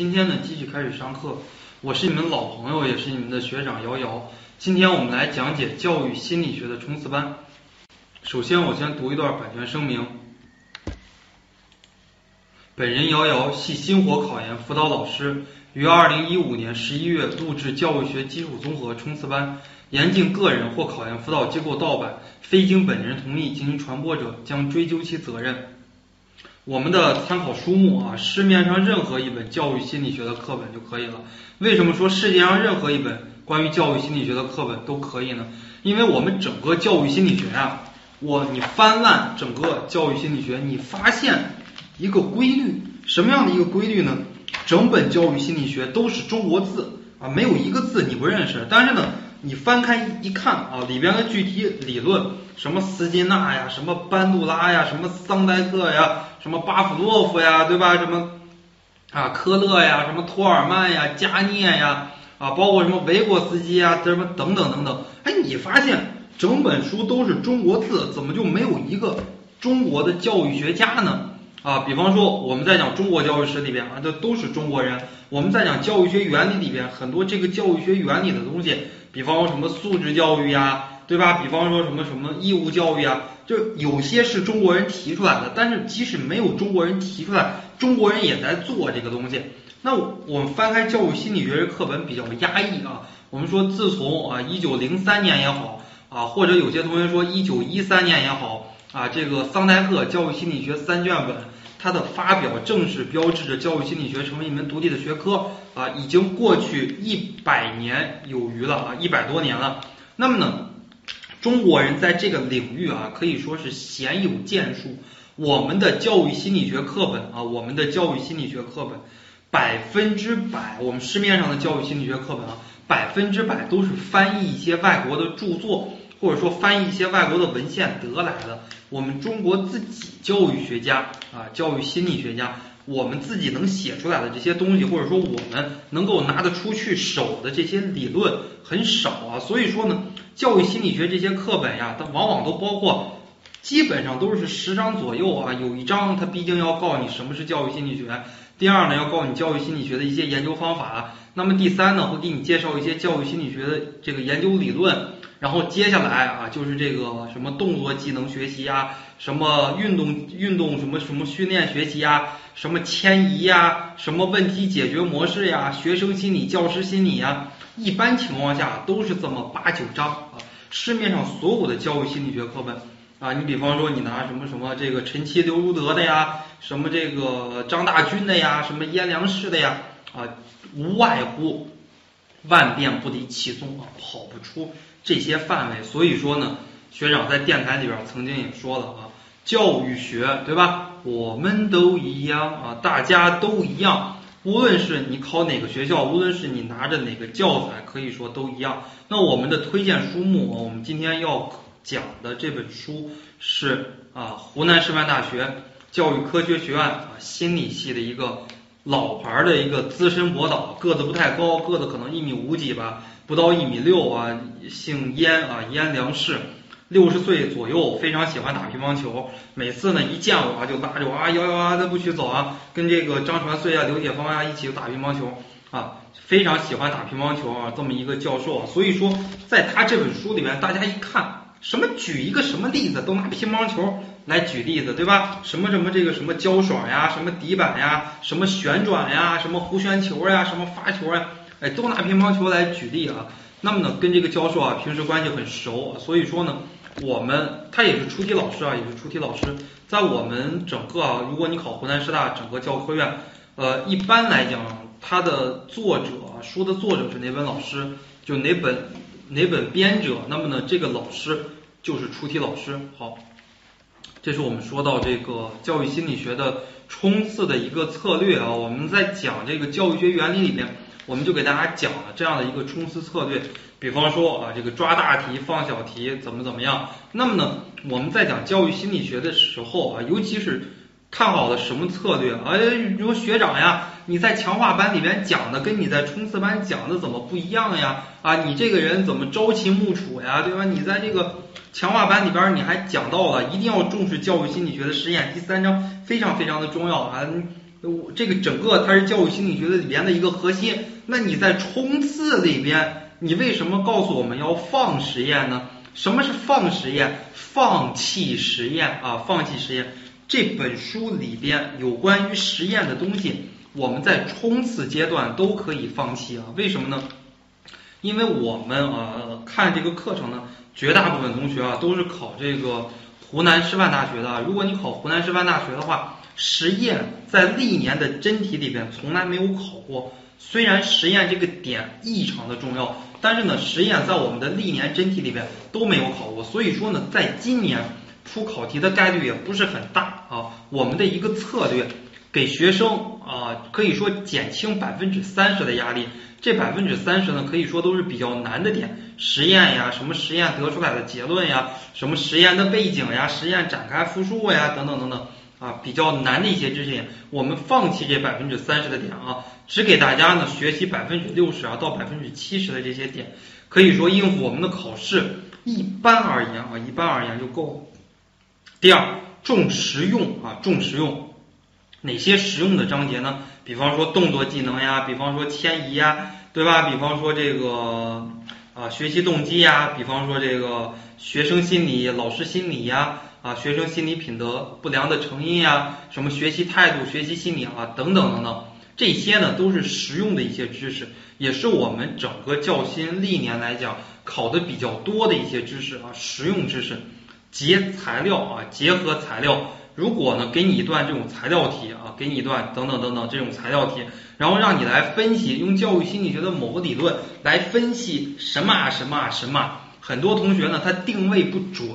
今天呢继续开始上课，我是你们老朋友，也是你们的学长瑶瑶。今天我们来讲解教育心理学的冲刺班。首先，我先读一段版权声明。本人瑶瑶系星火考研辅导老师，于二零一五年十一月录制教育学基础综合冲刺班，严禁个人或考研辅导机构盗版，非经本人同意进行传播者，将追究其责任。我们的参考书目啊，市面上任何一本教育心理学的课本就可以了。为什么说世界上任何一本关于教育心理学的课本都可以呢？因为我们整个教育心理学啊，我你翻烂整个教育心理学，你发现一个规律，什么样的一个规律呢？整本教育心理学都是中国字啊，没有一个字你不认识。但是呢，你翻开一看啊，里边的具体理论，什么斯金纳呀，什么班杜拉呀，什么桑代特呀。什么巴甫洛夫呀，对吧？什么啊，科勒呀，什么托尔曼呀，加涅呀，啊，包括什么维果斯基呀，什么等等等等。哎，你发现整本书都是中国字，怎么就没有一个中国的教育学家呢？啊，比方说我们在讲中国教育史里边啊，这都是中国人。我们在讲教育学原理里边，很多这个教育学原理的东西，比方说什么素质教育呀。对吧？比方说什么什么义务教育啊，就有些是中国人提出来的，但是即使没有中国人提出来，中国人也在做这个东西。那我们翻开教育心理学这课本比较压抑啊。我们说自从啊一九零三年也好啊，或者有些同学说一九一三年也好啊，这个桑代克教育心理学三卷本它的发表正式标志着教育心理学成为一门独立的学科啊，已经过去一百年有余了啊，一百多年了。那么呢？中国人在这个领域啊，可以说是鲜有建树。我们的教育心理学课本啊，我们的教育心理学课本百分之百，我们市面上的教育心理学课本啊，百分之百都是翻译一些外国的著作，或者说翻译一些外国的文献得来的。我们中国自己教育学家啊，教育心理学家。我们自己能写出来的这些东西，或者说我们能够拿得出去手的这些理论很少啊，所以说呢，教育心理学这些课本呀，它往往都包括，基本上都是十章左右啊，有一章它毕竟要告你什么是教育心理学，第二呢要告你教育心理学的一些研究方法，那么第三呢会给你介绍一些教育心理学的这个研究理论。然后接下来啊，就是这个什么动作技能学习呀，什么运动运动什么什么训练学习呀，什么迁移呀，什么问题解决模式呀，学生心理、教师心理呀，一般情况下都是这么八九章啊。市面上所有的教育心理学课本啊，你比方说你拿什么什么这个陈七刘如德的呀，什么这个张大军的呀，什么燕良士的呀，啊，无外乎万变不离其宗啊，跑不出。这些范围，所以说呢，学长在电台里边曾经也说了啊，教育学对吧？我们都一样啊，大家都一样，无论是你考哪个学校，无论是你拿着哪个教材，可以说都一样。那我们的推荐书目，我们今天要讲的这本书是啊，湖南师范大学教育科学学院啊心理系的一个老牌的一个资深博导，个子不太高，个子可能一米五几吧。不到一米六啊，姓燕啊，燕良士，六十岁左右，非常喜欢打乒乓球。每次呢一见我啊，就拉着我啊，摇摇啊，咱不许走啊，跟这个张传岁啊、刘铁峰啊一起打乒乓球啊，非常喜欢打乒乓球啊，这么一个教授啊。所以说，在他这本书里面，大家一看，什么举一个什么例子，都拿乒乓球来举例子，对吧？什么什么这个什么胶爽呀，什么底板呀，什么旋转呀，什么弧旋球呀，什么发球呀。哎，都拿乒乓球来举例啊。那么呢，跟这个教授啊平时关系很熟，所以说呢，我们他也是出题老师啊，也是出题老师。在我们整个啊，如果你考湖南师大整个教科院，呃，一般来讲，他的作者书的作者是哪本老师，就哪本哪本编者，那么呢，这个老师就是出题老师。好，这是我们说到这个教育心理学的冲刺的一个策略啊。我们在讲这个教育学原理里面。我们就给大家讲了这样的一个冲刺策略，比方说啊，这个抓大题放小题怎么怎么样。那么呢，我们在讲教育心理学的时候啊，尤其是看好了什么策略啊？比如学长呀，你在强化班里边讲的跟你在冲刺班讲的怎么不一样呀？啊，你这个人怎么朝秦暮楚呀？对吧？你在这个强化班里边你还讲到了一定要重视教育心理学的实验，第三章非常非常的重要啊。我这个整个它是教育心理学的里边的一个核心。那你在冲刺里边，你为什么告诉我们要放实验呢？什么是放实验？放弃实验啊，放弃实验。这本书里边有关于实验的东西，我们在冲刺阶段都可以放弃啊。为什么呢？因为我们啊看这个课程呢，绝大部分同学啊都是考这个湖南师范大学的。如果你考湖南师范大学的话，实验在历年的真题里边从来没有考过。虽然实验这个点异常的重要，但是呢，实验在我们的历年真题里边都没有考过。所以说呢，在今年出考题的概率也不是很大啊。我们的一个策略，给学生啊可以说减轻百分之三十的压力。这百分之三十呢，可以说都是比较难的点，实验呀，什么实验得出来的结论呀，什么实验的背景呀，实验展开复述呀，等等等等啊，比较难的一些知识点，我们放弃这百分之三十的点啊，只给大家呢学习百分之六十啊到百分之七十的这些点，可以说应付我们的考试，一般而言啊，一般而言就够了。第二，重实用啊，重实用。哪些实用的章节呢？比方说动作技能呀，比方说迁移呀，对吧？比方说这个啊学习动机呀，比方说这个学生心理、老师心理呀，啊学生心理品德不良的成因呀，什么学习态度、学习心理啊等等等等，这些呢都是实用的一些知识，也是我们整个教心历年来讲考的比较多的一些知识啊，实用知识，结材料啊，结合材料。如果呢，给你一段这种材料题啊，给你一段等等等等这种材料题，然后让你来分析，用教育心理学的某个理论来分析什么啊什么啊什么，很多同学呢他定位不准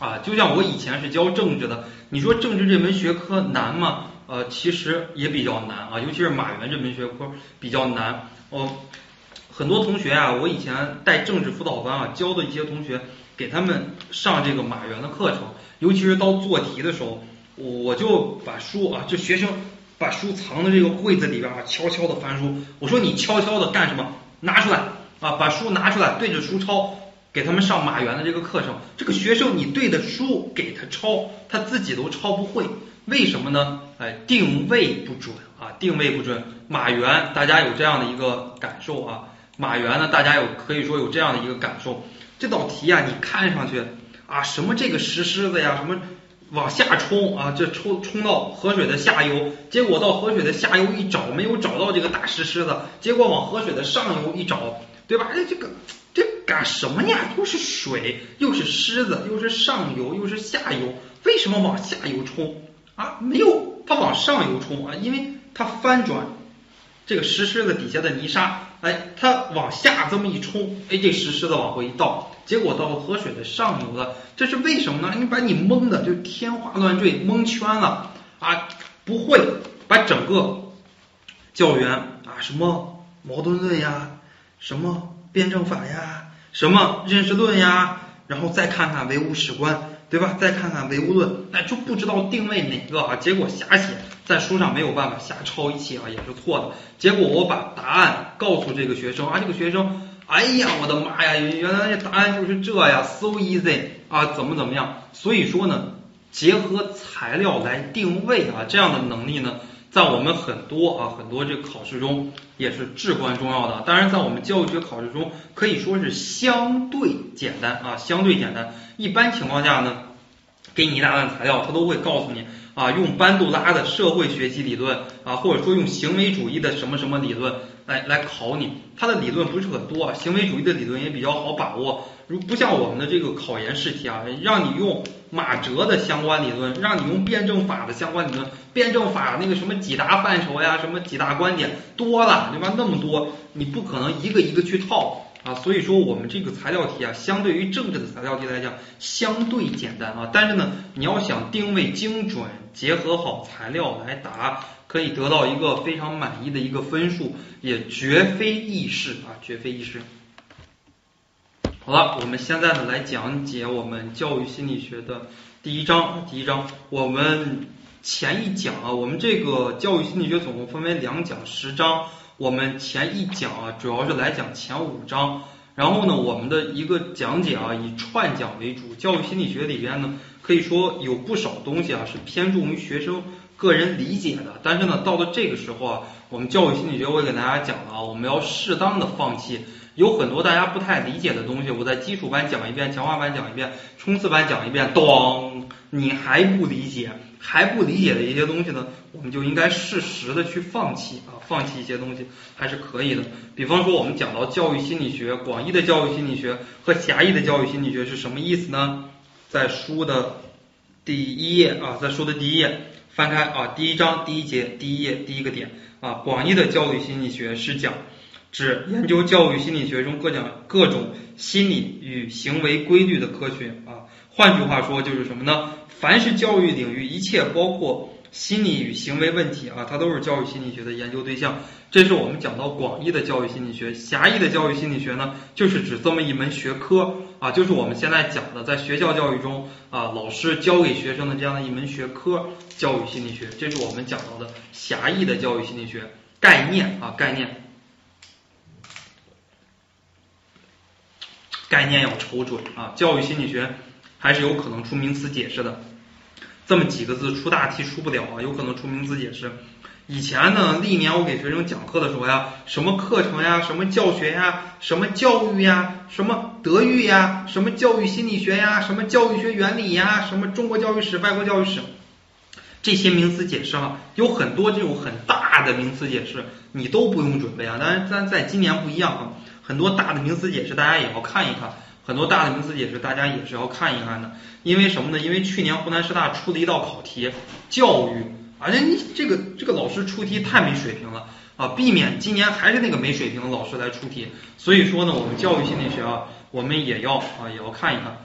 啊，就像我以前是教政治的，你说政治这门学科难吗？呃，其实也比较难啊，尤其是马原这门学科比较难哦。很多同学啊，我以前带政治辅导班啊，教的一些同学，给他们上这个马原的课程，尤其是到做题的时候。我就把书啊，这学生把书藏在这个柜子里边啊，悄悄的翻书。我说你悄悄的干什么？拿出来啊，把书拿出来，对着书抄，给他们上马原的这个课程。这个学生你对着书给他抄，他自己都抄不会，为什么呢？哎，定位不准啊，定位不准。马原大家有这样的一个感受啊，马原呢，大家有可以说有这样的一个感受。这道题啊，你看上去啊，什么这个石狮子呀，什么？往下冲啊，这冲冲到河水的下游，结果到河水的下游一找，没有找到这个大石狮子，结果往河水的上游一找，对吧？哎，这个这干什么呀？又是水，又是狮子，又是上游，又是下游，为什么往下游冲啊？没有，它往上游冲啊，因为它翻转这个石狮子底下的泥沙，哎，它往下这么一冲，哎，这石狮子往回一倒。结果到了河水的上游了，这是为什么呢？你把你蒙的就天花乱坠，蒙圈了啊！不会把整个教员啊，什么矛盾论呀，什么辩证法呀，什么认识论呀，然后再看看唯物史观，对吧？再看看唯物论，那就不知道定位哪个啊？结果瞎写，在书上没有办法瞎抄一气啊，也是错的。结果我把答案告诉这个学生啊，这个学生。哎呀，我的妈呀！原来这答案就是这呀，so easy 啊，怎么怎么样？所以说呢，结合材料来定位啊，这样的能力呢，在我们很多啊很多这个考试中也是至关重要的。当然，在我们教育学考试中可以说是相对简单啊，相对简单。一般情况下呢，给你一大段材料，他都会告诉你。啊，用班杜拉的社会学习理论啊，或者说用行为主义的什么什么理论来来考你，它的理论不是很多，行为主义的理论也比较好把握。如不像我们的这个考研试题啊，让你用马哲的相关理论，让你用辩证法的相关理论，辩证法那个什么几大范畴呀，什么几大观点多了，对吧？那么多，你不可能一个一个去套。啊，所以说我们这个材料题啊，相对于政治的材料题来讲，相对简单啊。但是呢，你要想定位精准，结合好材料来答，可以得到一个非常满意的一个分数，也绝非易事啊，绝非易事。好了，我们现在呢来讲解我们教育心理学的第一章。第一章，我们前一讲啊，我们这个教育心理学总共分为两讲十章。我们前一讲啊，主要是来讲前五章，然后呢，我们的一个讲解啊，以串讲为主。教育心理学里边呢，可以说有不少东西啊，是偏重于学生个人理解的。但是呢，到了这个时候啊，我们教育心理学我也给大家讲了啊，我们要适当的放弃。有很多大家不太理解的东西，我在基础班讲一遍，强化班讲一遍，冲刺班讲一遍，咚，你还不理解，还不理解的一些东西呢，我们就应该适时的去放弃啊，放弃一些东西还是可以的。比方说，我们讲到教育心理学，广义的教育心理学和狭义的教育心理学是什么意思呢？在书的第一页啊，在书的第一页翻开啊，第一章第一节第一页第一个点啊，广义的教育心理学是讲。指研究教育心理学中各讲各种心理与行为规律的科学啊，换句话说就是什么呢？凡是教育领域一切包括心理与行为问题啊，它都是教育心理学的研究对象。这是我们讲到广义的教育心理学，狭义的教育心理学呢，就是指这么一门学科啊，就是我们现在讲的在学校教育中啊，老师教给学生的这样的一门学科——教育心理学。这是我们讲到的狭义的教育心理学概念啊，概念。概念要瞅准啊，教育心理学还是有可能出名词解释的，这么几个字出大题出不了啊，有可能出名词解释。以前呢，历年我给学生讲课的时候呀，什么课程呀，什么教学呀，什么教育呀，什么德育呀，什么教育心理学呀，什么教育学原理呀，什么中国教育史、外国教育史，这些名词解释啊，有很多这种很大的名词解释，你都不用准备啊。当然，咱在今年不一样啊。很多大的名词解释，大家也要看一看。很多大的名词解释，大家也是要看一看的。因为什么呢？因为去年湖南师大出了一道考题，教育，而且你这个这个老师出题太没水平了啊！避免今年还是那个没水平的老师来出题。所以说呢，我们教育心理学啊，我们也要啊也要看一看。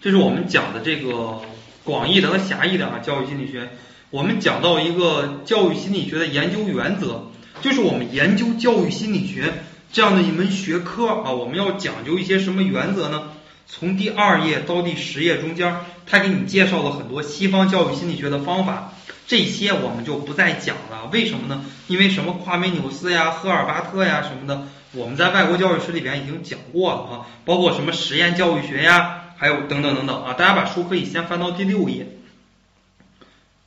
这是我们讲的这个广义的和狭义的啊教育心理学。我们讲到一个教育心理学的研究原则，就是我们研究教育心理学。这样的一门学科啊，我们要讲究一些什么原则呢？从第二页到第十页中间，他给你介绍了很多西方教育心理学的方法，这些我们就不再讲了。为什么呢？因为什么夸美纽斯呀、赫尔巴特呀什么的，我们在外国教育史里边已经讲过了啊。包括什么实验教育学呀，还有等等等等啊。大家把书可以先翻到第六页，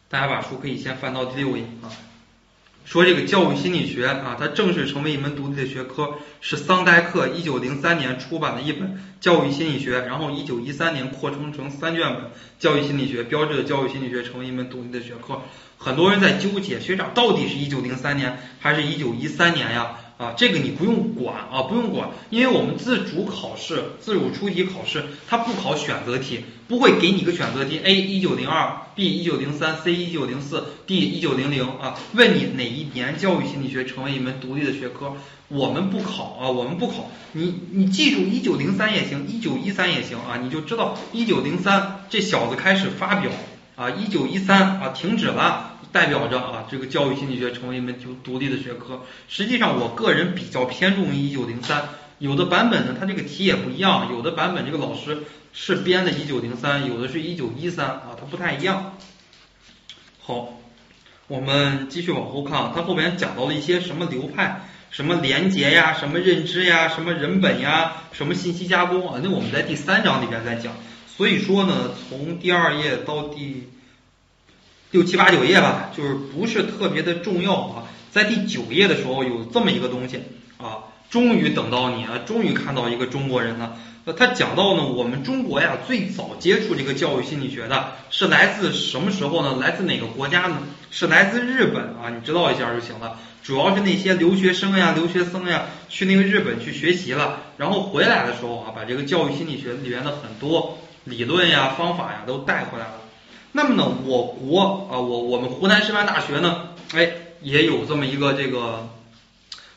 大家把书可以先翻到第六页啊。说这个教育心理学啊，它正式成为一门独立的学科，是桑代克一九零三年出版的一本教育心理学，然后一九一三年扩充成三卷本教育心理学，标志着教育心理学成为一门独立的学科。很多人在纠结，学长到底是一九零三年还是一九一三年呀？啊，这个你不用管啊，不用管，因为我们自主考试、自主出题考试，它不考选择题，不会给你个选择题，A 一九零二，B 一九零三，C 一九零四，D 一九零零啊，问你哪一年教育心理学成为一门独立的学科？我们不考啊，我们不考，你你记住一九零三也行，一九一三也行啊，你就知道一九零三这小子开始发表啊，一九一三啊停止了。代表着啊，这个教育心理学成为一门独独立的学科。实际上，我个人比较偏重于一九零三，有的版本呢，它这个题也不一样，有的版本这个老师是编的一九零三，有的是一九一三啊，它不太一样。好，我们继续往后看，它后边讲到了一些什么流派，什么连结呀，什么认知呀，什么人本呀，什么信息加工啊，那我们在第三章里边再讲。所以说呢，从第二页到第。六七八九页吧，就是不是特别的重要啊。在第九页的时候有这么一个东西啊，终于等到你啊，终于看到一个中国人了。呃，他讲到呢，我们中国呀最早接触这个教育心理学的是来自什么时候呢？来自哪个国家呢？是来自日本啊，你知道一下就行了。主要是那些留学生呀、留学生呀去那个日本去学习了，然后回来的时候啊，把这个教育心理学里边的很多理论呀、方法呀都带回来了。那么呢，我国啊，我我们湖南师范大学呢，哎，也有这么一个这个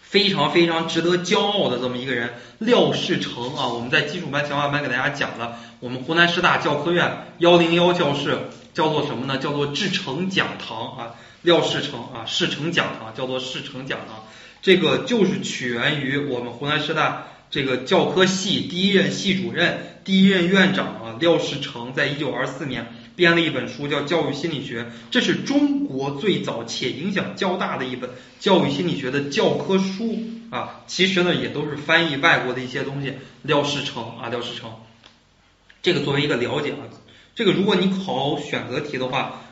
非常非常值得骄傲的这么一个人，廖世成啊。我们在基础班、强化班给大家讲了，我们湖南师大教科院幺零幺教室叫做什么呢？叫做志成讲堂啊，廖世成啊，世成讲堂叫做世成讲堂，这个就是起源于我们湖南师大这个教科系第一任系主任、第一任院长啊，廖世成，在一九二四年。编了一本书叫《教育心理学》，这是中国最早且影响较大的一本教育心理学的教科书啊。其实呢，也都是翻译外国的一些东西。廖世成啊，廖世成，这个作为一个了解啊，这个如果你考选择题的话，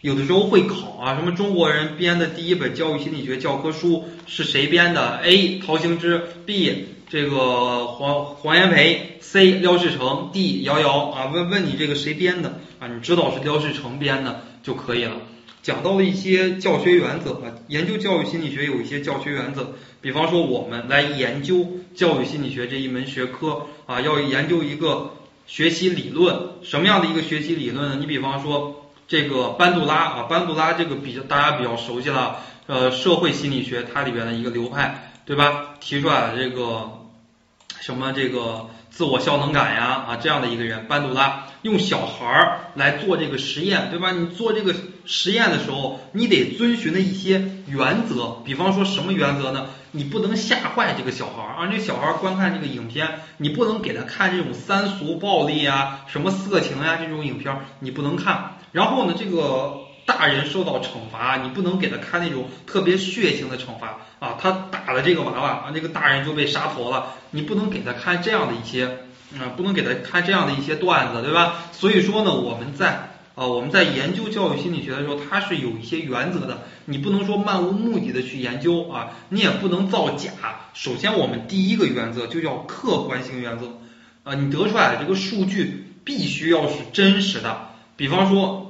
有的时候会考啊，什么中国人编的第一本教育心理学教科书是谁编的？A. 陶行知，B. 这个黄黄炎培，C. 廖世成，D. 姚瑶啊，问问你这个谁编的啊？你知道是廖世成编的就可以了。讲到了一些教学原则啊，研究教育心理学有一些教学原则，比方说我们来研究教育心理学这一门学科啊，要研究一个学习理论，什么样的一个学习理论呢？你比方说。这个班杜拉啊，班杜拉这个比较大家比较熟悉了，呃，社会心理学它里边的一个流派，对吧？提出来的这个什么这个自我效能感呀啊这样的一个人，班杜拉用小孩儿来做这个实验，对吧？你做这个实验的时候，你得遵循的一些原则，比方说什么原则呢？你不能吓坏这个小孩儿啊！这小孩儿观看这个影片，你不能给他看这种三俗暴力啊、什么色情呀这种影片，你不能看。然后呢，这个大人受到惩罚，你不能给他看那种特别血腥的惩罚啊！他打了这个娃娃啊，那个大人就被杀头了，你不能给他看这样的一些，啊，不能给他看这样的一些段子，对吧？所以说呢，我们在啊我们在研究教育心理学的时候，它是有一些原则的，你不能说漫无目的的去研究啊，你也不能造假。首先，我们第一个原则就叫客观性原则啊，你得出来的这个数据必须要是真实的，比方说。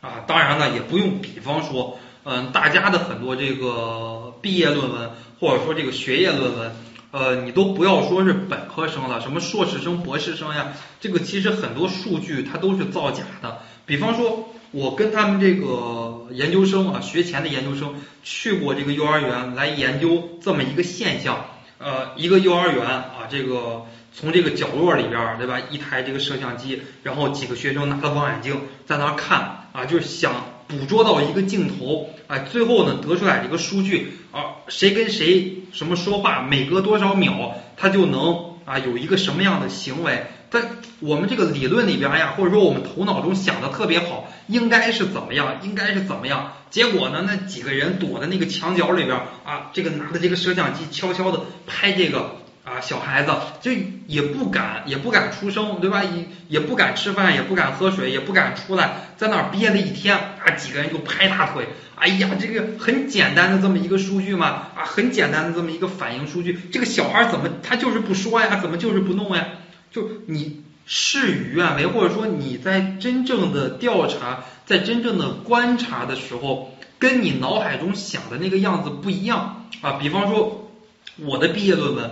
啊，当然了，也不用比方说，嗯，大家的很多这个毕业论文或者说这个学业论文，呃，你都不要说是本科生了，什么硕士生、博士生呀，这个其实很多数据它都是造假的。比方说，我跟他们这个研究生啊，学前的研究生去过这个幼儿园来研究这么一个现象，呃，一个幼儿园啊，这个。从这个角落里边儿，对吧？一台这个摄像机，然后几个学生拿着望远镜在那儿看啊，就是想捕捉到一个镜头，啊，最后呢得出来一个数据啊，谁跟谁什么说话，每隔多少秒，他就能啊有一个什么样的行为。在我们这个理论里边呀，或者说我们头脑中想的特别好，应该是怎么样，应该是怎么样？结果呢，那几个人躲在那个墙角里边啊，这个拿着这个摄像机悄悄的拍这个。啊，小孩子就也不敢，也不敢出声，对吧？也也不敢吃饭，也不敢喝水，也不敢出来，在那儿憋了一天。啊，几个人就拍大腿。哎呀，这个很简单的这么一个数据嘛，啊，很简单的这么一个反应数据。这个小孩怎么他就是不说呀？怎么就是不弄呀？就你事与愿违，或者说你在真正的调查，在真正的观察的时候，跟你脑海中想的那个样子不一样啊。比方说我的毕业论文。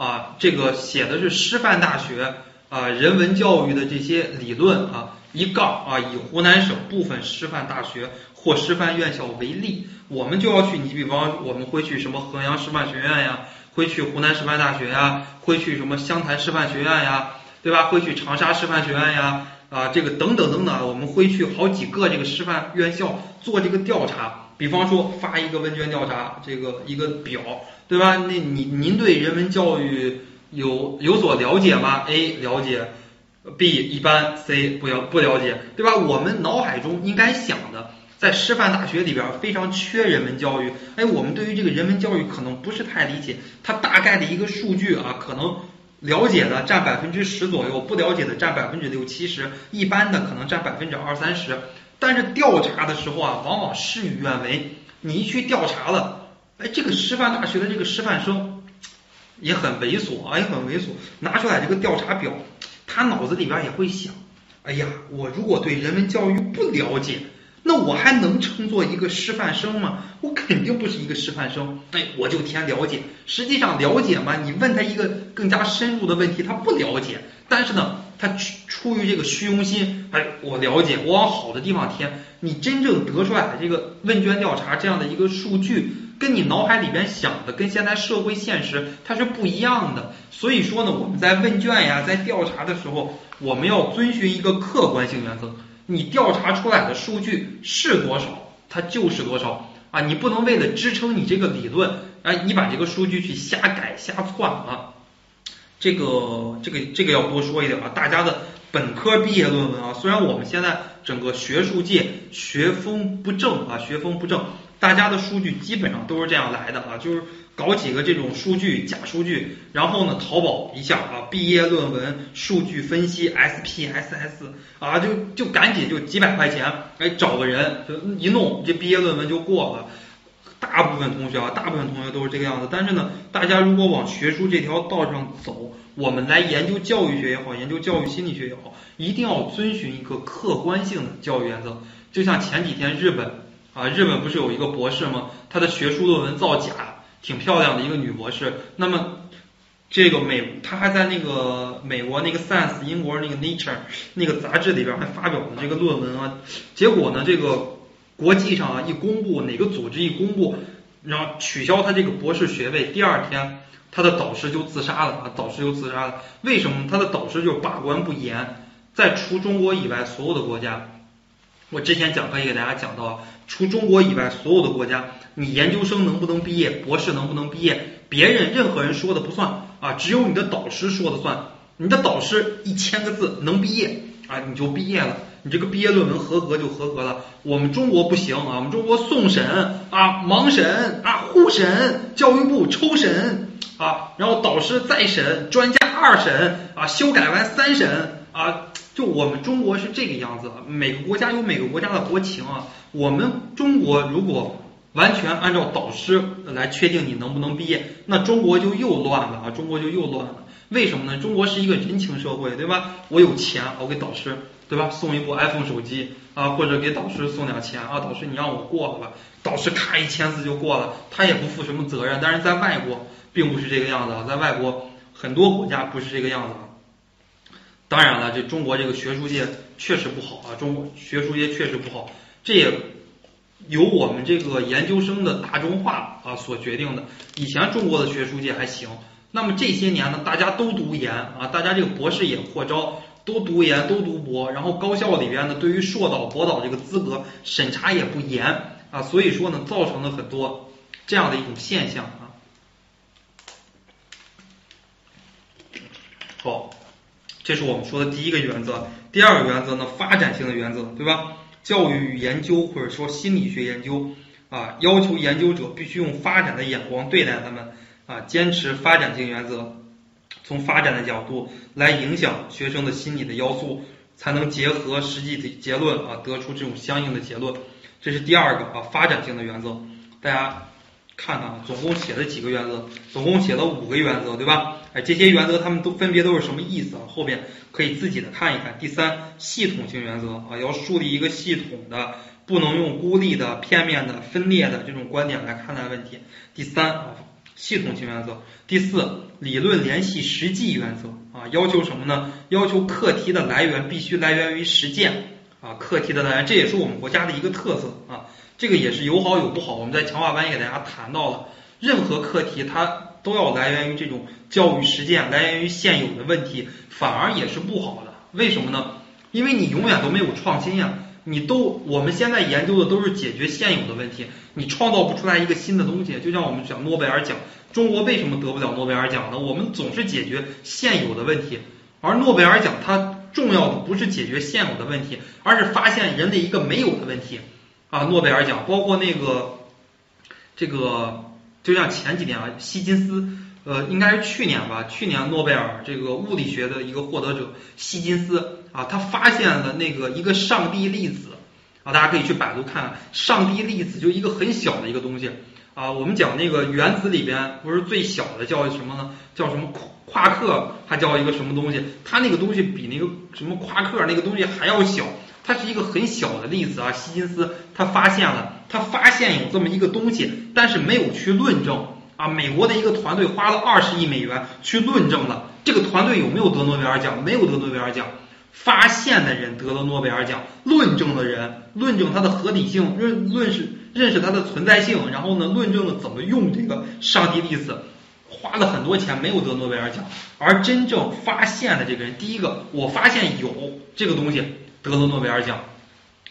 啊，这个写的是师范大学啊人文教育的这些理论啊，一杠啊，以湖南省部分师范大学或师范院校为例，我们就要去，你比方我们会去什么衡阳师范学院呀，会去湖南师范大学呀，会去什么湘潭师范学院呀，对吧？会去长沙师范学院呀，啊，这个等等等等，我们会去好几个这个师范院校做这个调查，比方说发一个问卷调查，这个一个表。对吧？那您您对人文教育有有所了解吗？A 了解，B 一般，C 不了不了解，对吧？我们脑海中应该想的，在师范大学里边非常缺人文教育，哎，我们对于这个人文教育可能不是太理解，它大概的一个数据啊，可能了解的占百分之十左右，不了解的占百分之六七十，一般的可能占百分之二三十。但是调查的时候啊，往往事与愿违，你一去调查了。哎，这个师范大学的这个师范生也很猥琐啊，也很猥琐。拿出来这个调查表，他脑子里边也会想：哎呀，我如果对人文教育不了解，那我还能称作一个师范生吗？我肯定不是一个师范生。哎，我就填了解。实际上了解吗？你问他一个更加深入的问题，他不了解。但是呢，他出出于这个虚荣心，哎，我了解，我往好的地方填。你真正得出来的这个问卷调查这样的一个数据。跟你脑海里边想的，跟现在社会现实它是不一样的。所以说呢，我们在问卷呀，在调查的时候，我们要遵循一个客观性原则。你调查出来的数据是多少，它就是多少啊！你不能为了支撑你这个理论，哎，你把这个数据去瞎改瞎篡啊！这个这个这个要多说一点啊！大家的本科毕业论文啊，虽然我们现在整个学术界学风不正啊，学风不正。大家的数据基本上都是这样来的啊，就是搞几个这种数据假数据，然后呢淘宝一下啊，毕业论文数据分析 SPSS 啊，就就赶紧就几百块钱，哎找个人就一弄，这毕业论文就过了。大部分同学啊，大部分同学都是这个样子。但是呢，大家如果往学术这条道上走，我们来研究教育学也好，研究教育心理学也好，一定要遵循一个客观性的教育原则。就像前几天日本啊，日本不是有一个博士吗？他的学术论文造假，挺漂亮的一个女博士。那么这个美，他还在那个美国那个 Science，英国那个 Nature 那个杂志里边还发表了这个论文啊。结果呢，这个。国际上啊，一公布哪个组织一公布，然后取消他这个博士学位，第二天他的导师就自杀了啊，导师就自杀了。为什么？他的导师就把关不严，在除中国以外所有的国家，我之前讲课也给大家讲到，除中国以外所有的国家，你研究生能不能毕业，博士能不能毕业，别人任何人说的不算啊，只有你的导师说的算。你的导师一千个字能毕业啊，你就毕业了。你这个毕业论文合格就合格了，我们中国不行啊，我们中国送审啊，盲审啊，互审，教育部抽审啊，然后导师再审，专家二审啊，修改完三审啊，就我们中国是这个样子。每个国家有每个国家的国情啊，我们中国如果完全按照导师来确定你能不能毕业，那中国就又乱了啊，中国就又乱了。为什么呢？中国是一个人情社会，对吧？我有钱，我给导师。对吧？送一部 iPhone 手机啊，或者给导师送点钱啊，导师你让我过了吧，导师咔一签字就过了，他也不负什么责任。但是在外国并不是这个样子啊，在外国很多国家不是这个样子。当然了，这中国这个学术界确实不好啊，中国学术界确实不好，这也由我们这个研究生的大众化啊所决定的。以前中国的学术界还行，那么这些年呢，大家都读研啊，大家这个博士也扩招。都读研，都读博，然后高校里边呢，对于硕导、博导这个资格审查也不严啊，所以说呢，造成了很多这样的一种现象啊。好，这是我们说的第一个原则。第二个原则呢，发展性的原则，对吧？教育与研究或者说心理学研究啊，要求研究者必须用发展的眼光对待他们啊，坚持发展性原则。从发展的角度来影响学生的心理的要素，才能结合实际的结论啊，得出这种相应的结论。这是第二个啊，发展性的原则。大家看看啊，总共写了几个原则？总共写了五个原则，对吧？哎，这些原则他们都分别都是什么意思啊？后边可以自己的看一看。第三，系统性原则啊，要树立一个系统的，不能用孤立的、片面的、分裂的这种观点来看待问题。第三啊。系统性原则，第四，理论联系实际原则啊，要求什么呢？要求课题的来源必须来源于实践啊，课题的来源，这也是我们国家的一个特色啊，这个也是有好有不好。我们在强化班也给大家谈到了，任何课题它都要来源于这种教育实践，来源于现有的问题，反而也是不好的。为什么呢？因为你永远都没有创新呀。你都我们现在研究的都是解决现有的问题，你创造不出来一个新的东西。就像我们讲诺贝尔奖，中国为什么得不了诺贝尔奖呢？我们总是解决现有的问题，而诺贝尔奖它重要的不是解决现有的问题，而是发现人类一个没有的问题啊！诺贝尔奖包括那个这个，就像前几年啊，希金斯，呃，应该是去年吧，去年诺贝尔这个物理学的一个获得者希金斯。啊，他发现了那个一个上帝粒子啊，大家可以去百度看，上帝粒子就一个很小的一个东西啊。我们讲那个原子里边不是最小的叫什么呢？叫什么夸夸克？还叫一个什么东西？它那个东西比那个什么夸克那个东西还要小，它是一个很小的粒子啊。希金斯他发现了，他发现有这么一个东西，但是没有去论证啊。美国的一个团队花了二十亿美元去论证了，这个团队有没有得诺贝尔奖？没有得诺贝尔奖。发现的人得了诺贝尔奖，论证的人论证它的合理性，认论是认识它的存在性，然后呢，论证了怎么用这个上帝粒子，花了很多钱没有得诺贝尔奖，而真正发现的这个人，第一个我发现有这个东西得了诺贝尔奖，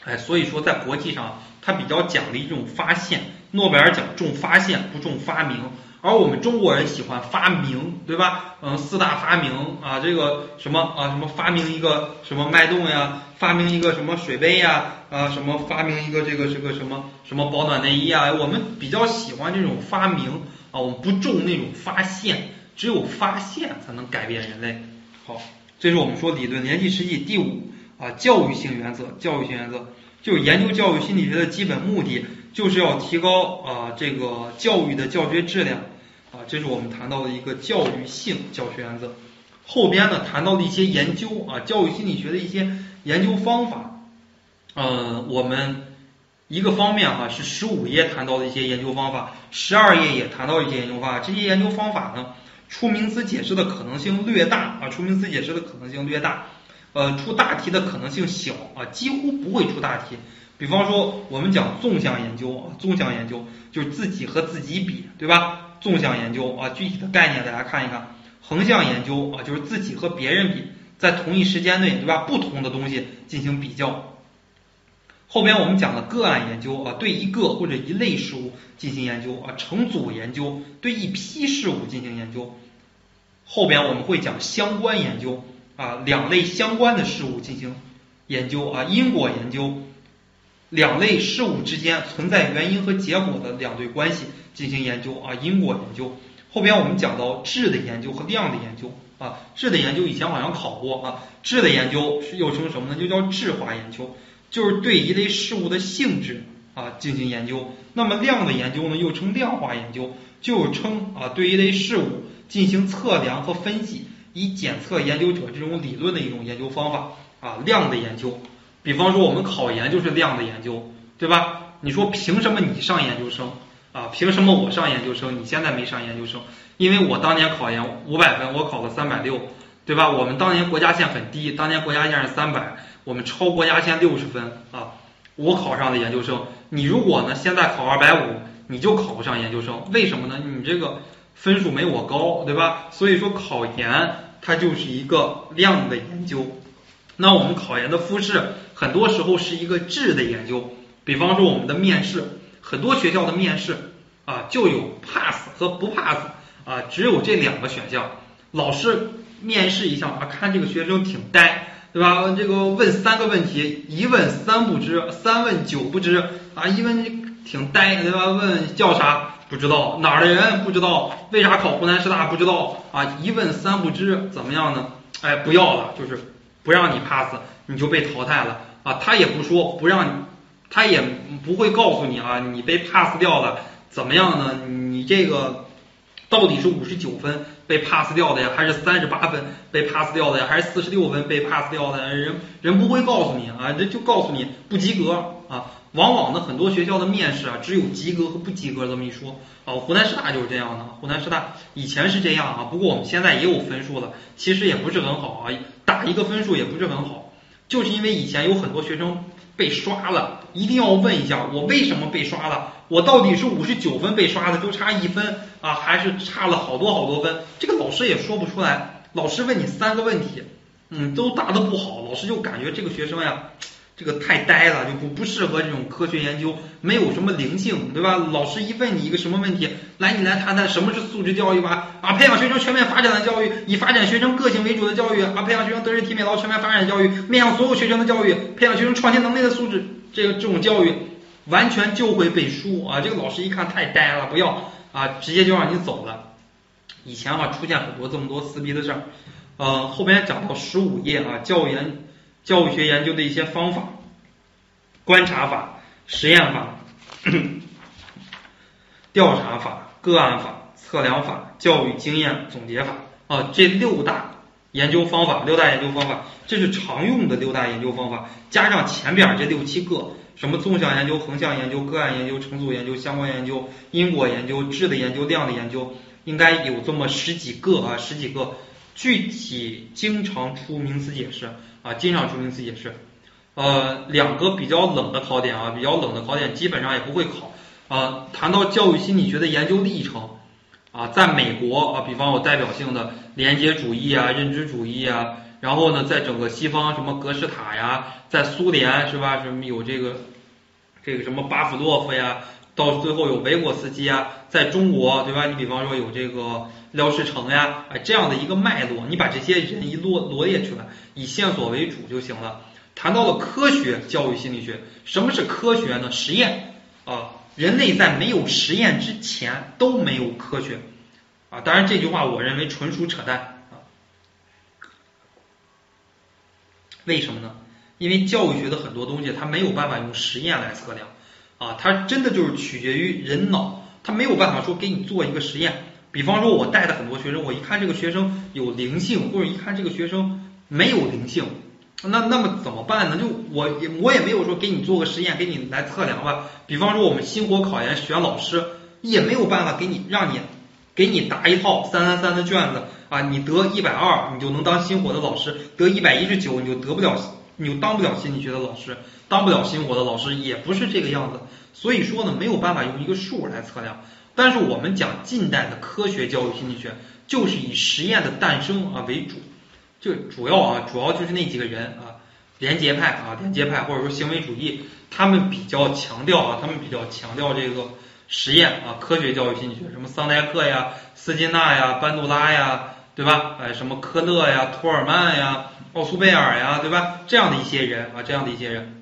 哎，所以说在国际上，它比较奖励一种发现，诺贝尔奖重发现不重发明，而我们中国人喜欢发明，对吧？嗯，四大发明啊，这个什么啊，什么发明一个什么脉动呀，发明一个什么水杯呀，啊，什么发明一个这个这个什么什么保暖内衣啊，我们比较喜欢这种发明啊，我们不重那种发现，只有发现才能改变人类。好，这是我们说理论联系实际第五啊，教育性原则，教育性原则就是研究教育心理学的基本目的。就是要提高啊这个教育的教学质量啊，这是我们谈到的一个教育性教学原则。后边呢谈到的一些研究啊，教育心理学的一些研究方法，呃，我们一个方面哈是十五页谈到的一些研究方法，十二页也谈到一些研究方法。这些研究方法呢，出名词解释的可能性略大啊，出名词解释的可能性略大，呃，出大题的可能性小啊，几乎不会出大题。比方说，我们讲纵向研究啊，纵向研究就是自己和自己比，对吧？纵向研究啊，具体的概念大家看一看。横向研究啊，就是自己和别人比，在同一时间内，对吧？不同的东西进行比较。后边我们讲的个案研究啊，对一个或者一类事物进行研究啊，成组研究对一批事物进行研究。后边我们会讲相关研究啊，两类相关的事物进行研究啊，因果研究。两类事物之间存在原因和结果的两对关系进行研究啊，因果研究。后边我们讲到质的研究和量的研究啊，质的研究以前好像考过啊，质的研究又称什么呢？就叫质化研究，就是对一类事物的性质啊进行研究。那么量的研究呢，又称量化研究，就称啊对一类事物进行测量和分析，以检测研究者这种理论的一种研究方法啊，量的研究。比方说，我们考研就是量的研究，对吧？你说凭什么你上研究生啊？凭什么我上研究生？你现在没上研究生？因为我当年考研五百分，我考了三百六，对吧？我们当年国家线很低，当年国家线是三百，我们超国家线六十分啊，我考上了研究生。你如果呢现在考二百五，你就考不上研究生，为什么呢？你这个分数没我高，对吧？所以说考研它就是一个量的研究。那我们考研的复试很多时候是一个质的研究，比方说我们的面试，很多学校的面试啊就有 pass 和不 pass 啊，只有这两个选项。老师面试一下啊，看这个学生挺呆，对吧？这个问三个问题，一问三不知，三问九不知啊，一问挺呆，对吧？问叫啥不知道，哪儿的人不知道，为啥考湖南师大不知道啊？一问三不知，怎么样呢？哎，不要了，就是。不让你 pass，你就被淘汰了啊！他也不说不让你，他也不会告诉你啊，你被 pass 掉了，怎么样呢？你这个到底是五十九分被 pass 掉的呀，还是三十八分被 pass 掉的呀，还是四十六分被 pass 掉的？人人不会告诉你啊，这就告诉你不及格啊。往往呢，很多学校的面试啊，只有及格和不及格这么一说啊。湖南师大就是这样的，湖南师大以前是这样啊，不过我们现在也有分数了，其实也不是很好啊，打一个分数也不是很好，就是因为以前有很多学生被刷了，一定要问一下我为什么被刷了，我到底是五十九分被刷的，就差一分啊，还是差了好多好多分？这个老师也说不出来，老师问你三个问题，嗯，都答的不好，老师就感觉这个学生呀。这个太呆了，就不不适合这种科学研究，没有什么灵性，对吧？老师一问你一个什么问题，来你来谈谈什么是素质教育吧？啊，培养学生全面发展的教育，以发展学生个性为主的教育，啊，培养学生德智体美劳全面发展的教育，面向所有学生的教育，培养学生创新能力的素质，这个这种教育完全就会背书啊！这个老师一看太呆了，不要啊，直接就让你走了。以前啊出现很多这么多撕逼的事儿，呃，后边讲到十五页啊，教研。教育学研究的一些方法：观察法、实验法、调查法、个案法、测量法、教育经验总结法啊，这六大研究方法，六大研究方法，这是常用的六大研究方法，加上前边这六七个，什么纵向研究、横向研究、个案研究、成组研究、相关研究、因果研究、质的研究、量的研究，应该有这么十几个啊，十几个，具体经常出名词解释。啊，经常出名词解释，呃，两个比较冷的考点啊，比较冷的考点基本上也不会考啊。谈到教育心理学的研究历程啊，在美国啊，比方有代表性的连接主义啊、认知主义啊，然后呢，在整个西方什么格式塔呀，在苏联是吧？什么有这个这个什么巴甫洛夫呀、到最后有维果斯基啊，在中国对吧？你比方说有这个廖世成呀，哎这样的一个脉络，你把这些人一罗罗列出来，以线索为主就行了。谈到了科学教育心理学，什么是科学呢？实验啊，人类在没有实验之前都没有科学啊。当然这句话我认为纯属扯淡啊。为什么呢？因为教育学的很多东西它没有办法用实验来测量啊，它真的就是取决于人脑，它没有办法说给你做一个实验。比方说，我带的很多学生，我一看这个学生有灵性，或者一看这个学生没有灵性。那那么怎么办呢？就我也我也没有说给你做个实验，给你来测量吧。比方说我们星火考研选老师，也没有办法给你让你给你答一套三三三的卷子啊，你得一百二你就能当星火的老师，得一百一十九你就得不了，你就当不了心理学的老师，当不了心火的老师也不是这个样子。所以说呢，没有办法用一个数来测量。但是我们讲近代的科学教育心理学，就是以实验的诞生啊为主。就主要啊，主要就是那几个人啊，连结派啊，连结派或者说行为主义，他们比较强调啊，他们比较强调这个实验啊，科学教育心理学，什么桑代克呀、斯金纳呀、班杜拉呀，对吧？哎，什么科勒呀、托尔曼呀、奥苏贝尔呀，对吧？这样的一些人啊，这样的一些人。